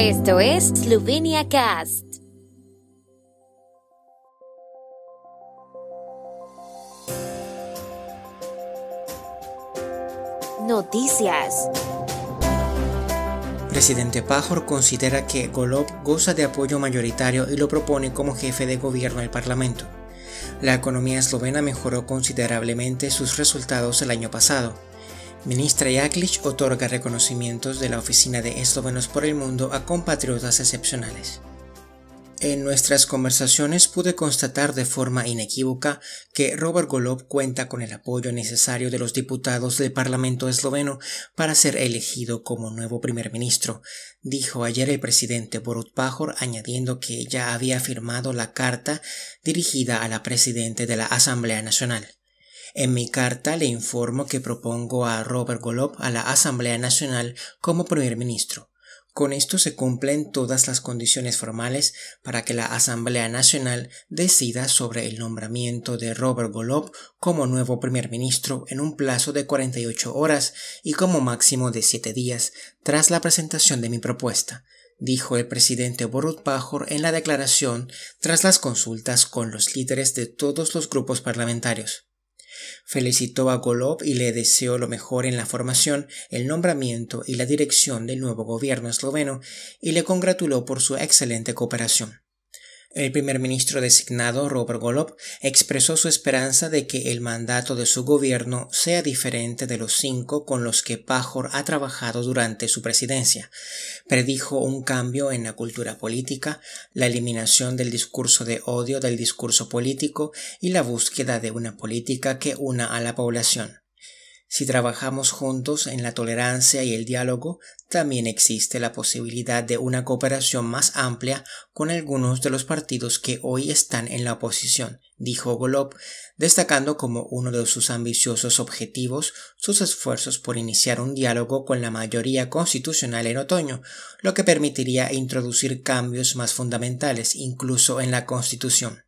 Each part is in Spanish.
Esto es Slovenia Cast. Noticias. Presidente Pajor considera que Golob goza de apoyo mayoritario y lo propone como jefe de gobierno del Parlamento. La economía eslovena mejoró considerablemente sus resultados el año pasado. Ministra Jaklic otorga reconocimientos de la Oficina de Eslovenos por el Mundo a compatriotas excepcionales. En nuestras conversaciones pude constatar de forma inequívoca que Robert Golob cuenta con el apoyo necesario de los diputados del Parlamento esloveno para ser elegido como nuevo primer ministro, dijo ayer el presidente Borut Pajor, añadiendo que ya había firmado la carta dirigida a la presidente de la Asamblea Nacional. En mi carta le informo que propongo a Robert Golob a la Asamblea Nacional como primer ministro. Con esto se cumplen todas las condiciones formales para que la Asamblea Nacional decida sobre el nombramiento de Robert Golob como nuevo primer ministro en un plazo de 48 horas y como máximo de 7 días tras la presentación de mi propuesta, dijo el presidente Borut Pajor en la declaración tras las consultas con los líderes de todos los grupos parlamentarios. Felicitó a Golob y le deseó lo mejor en la formación, el nombramiento y la dirección del nuevo gobierno esloveno y le congratuló por su excelente cooperación. El primer ministro designado, Robert Golob, expresó su esperanza de que el mandato de su gobierno sea diferente de los cinco con los que Pajor ha trabajado durante su presidencia. Predijo un cambio en la cultura política, la eliminación del discurso de odio del discurso político y la búsqueda de una política que una a la población. Si trabajamos juntos en la tolerancia y el diálogo, también existe la posibilidad de una cooperación más amplia con algunos de los partidos que hoy están en la oposición, dijo Golob, destacando como uno de sus ambiciosos objetivos sus esfuerzos por iniciar un diálogo con la mayoría constitucional en otoño, lo que permitiría introducir cambios más fundamentales incluso en la Constitución.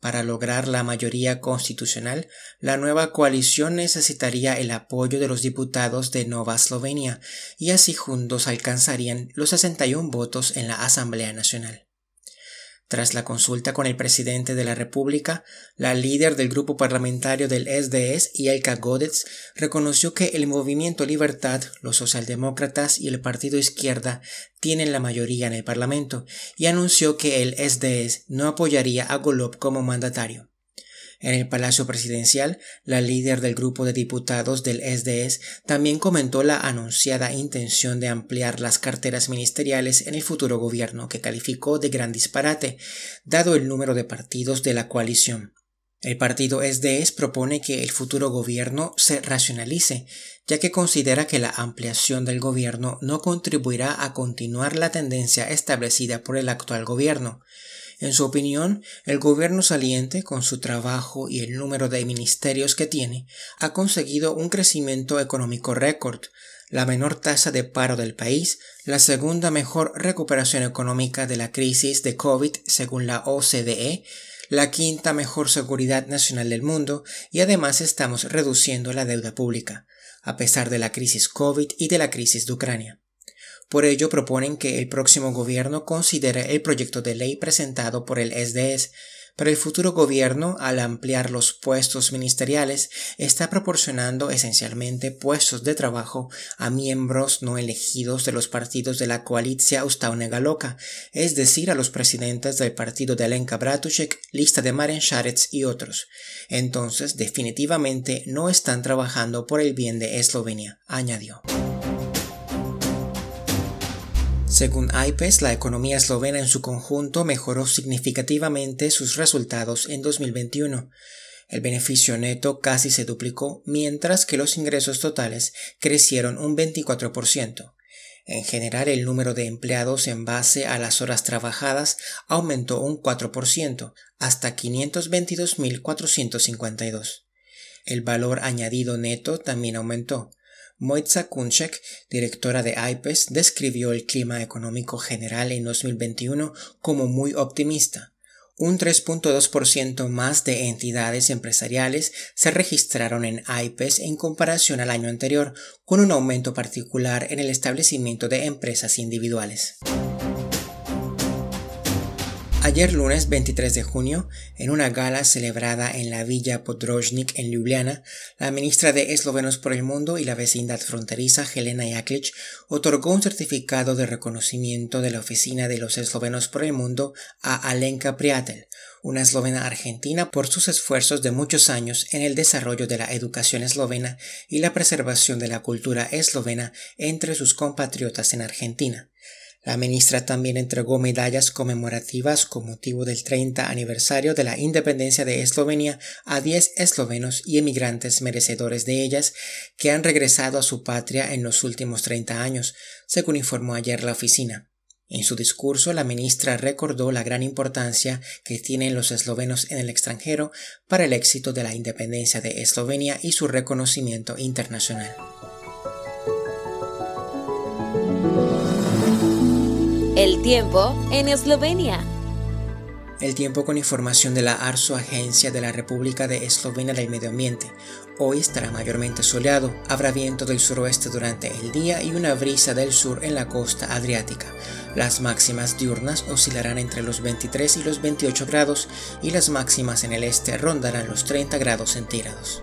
Para lograr la mayoría constitucional, la nueva coalición necesitaría el apoyo de los diputados de Nueva Eslovenia y así juntos alcanzarían los 61 votos en la Asamblea Nacional. Tras la consulta con el presidente de la República, la líder del grupo parlamentario del SDS, Elka Godets, reconoció que el Movimiento Libertad, los socialdemócratas y el Partido Izquierda tienen la mayoría en el Parlamento y anunció que el SDS no apoyaría a Golob como mandatario. En el Palacio Presidencial, la líder del grupo de diputados del SDS también comentó la anunciada intención de ampliar las carteras ministeriales en el futuro gobierno, que calificó de gran disparate, dado el número de partidos de la coalición. El partido SDS propone que el futuro gobierno se racionalice, ya que considera que la ampliación del gobierno no contribuirá a continuar la tendencia establecida por el actual gobierno. En su opinión, el gobierno saliente, con su trabajo y el número de ministerios que tiene, ha conseguido un crecimiento económico récord, la menor tasa de paro del país, la segunda mejor recuperación económica de la crisis de COVID según la OCDE, la quinta mejor seguridad nacional del mundo y además estamos reduciendo la deuda pública, a pesar de la crisis COVID y de la crisis de Ucrania. Por ello proponen que el próximo gobierno considere el proyecto de ley presentado por el SDS, pero el futuro gobierno, al ampliar los puestos ministeriales, está proporcionando esencialmente puestos de trabajo a miembros no elegidos de los partidos de la coalición Ustaunega Loca, es decir, a los presidentes del partido de Alenka Bratušek, lista de Maren Šarec y otros. Entonces, definitivamente no están trabajando por el bien de Eslovenia, añadió. Según IPES, la economía eslovena en su conjunto mejoró significativamente sus resultados en 2021. El beneficio neto casi se duplicó, mientras que los ingresos totales crecieron un 24%. En general, el número de empleados en base a las horas trabajadas aumentó un 4%, hasta 522.452. El valor añadido neto también aumentó, Moitza Kunchek, directora de IPES, describió el clima económico general en 2021 como muy optimista. Un 3.2% más de entidades empresariales se registraron en IPES en comparación al año anterior, con un aumento particular en el establecimiento de empresas individuales. Ayer lunes 23 de junio, en una gala celebrada en la Villa Podrožnik en Ljubljana, la ministra de Eslovenos por el Mundo y la vecindad fronteriza Helena Jaklic otorgó un certificado de reconocimiento de la Oficina de los Eslovenos por el Mundo a Alenka Priatel, una eslovena argentina por sus esfuerzos de muchos años en el desarrollo de la educación eslovena y la preservación de la cultura eslovena entre sus compatriotas en Argentina. La ministra también entregó medallas conmemorativas con motivo del 30 aniversario de la independencia de Eslovenia a 10 eslovenos y emigrantes merecedores de ellas que han regresado a su patria en los últimos 30 años, según informó ayer la oficina. En su discurso, la ministra recordó la gran importancia que tienen los eslovenos en el extranjero para el éxito de la independencia de Eslovenia y su reconocimiento internacional. El tiempo en Eslovenia. El tiempo con información de la ARSO Agencia de la República de Eslovenia del Medio Ambiente. Hoy estará mayormente soleado, habrá viento del suroeste durante el día y una brisa del sur en la costa adriática. Las máximas diurnas oscilarán entre los 23 y los 28 grados y las máximas en el este rondarán los 30 grados centígrados.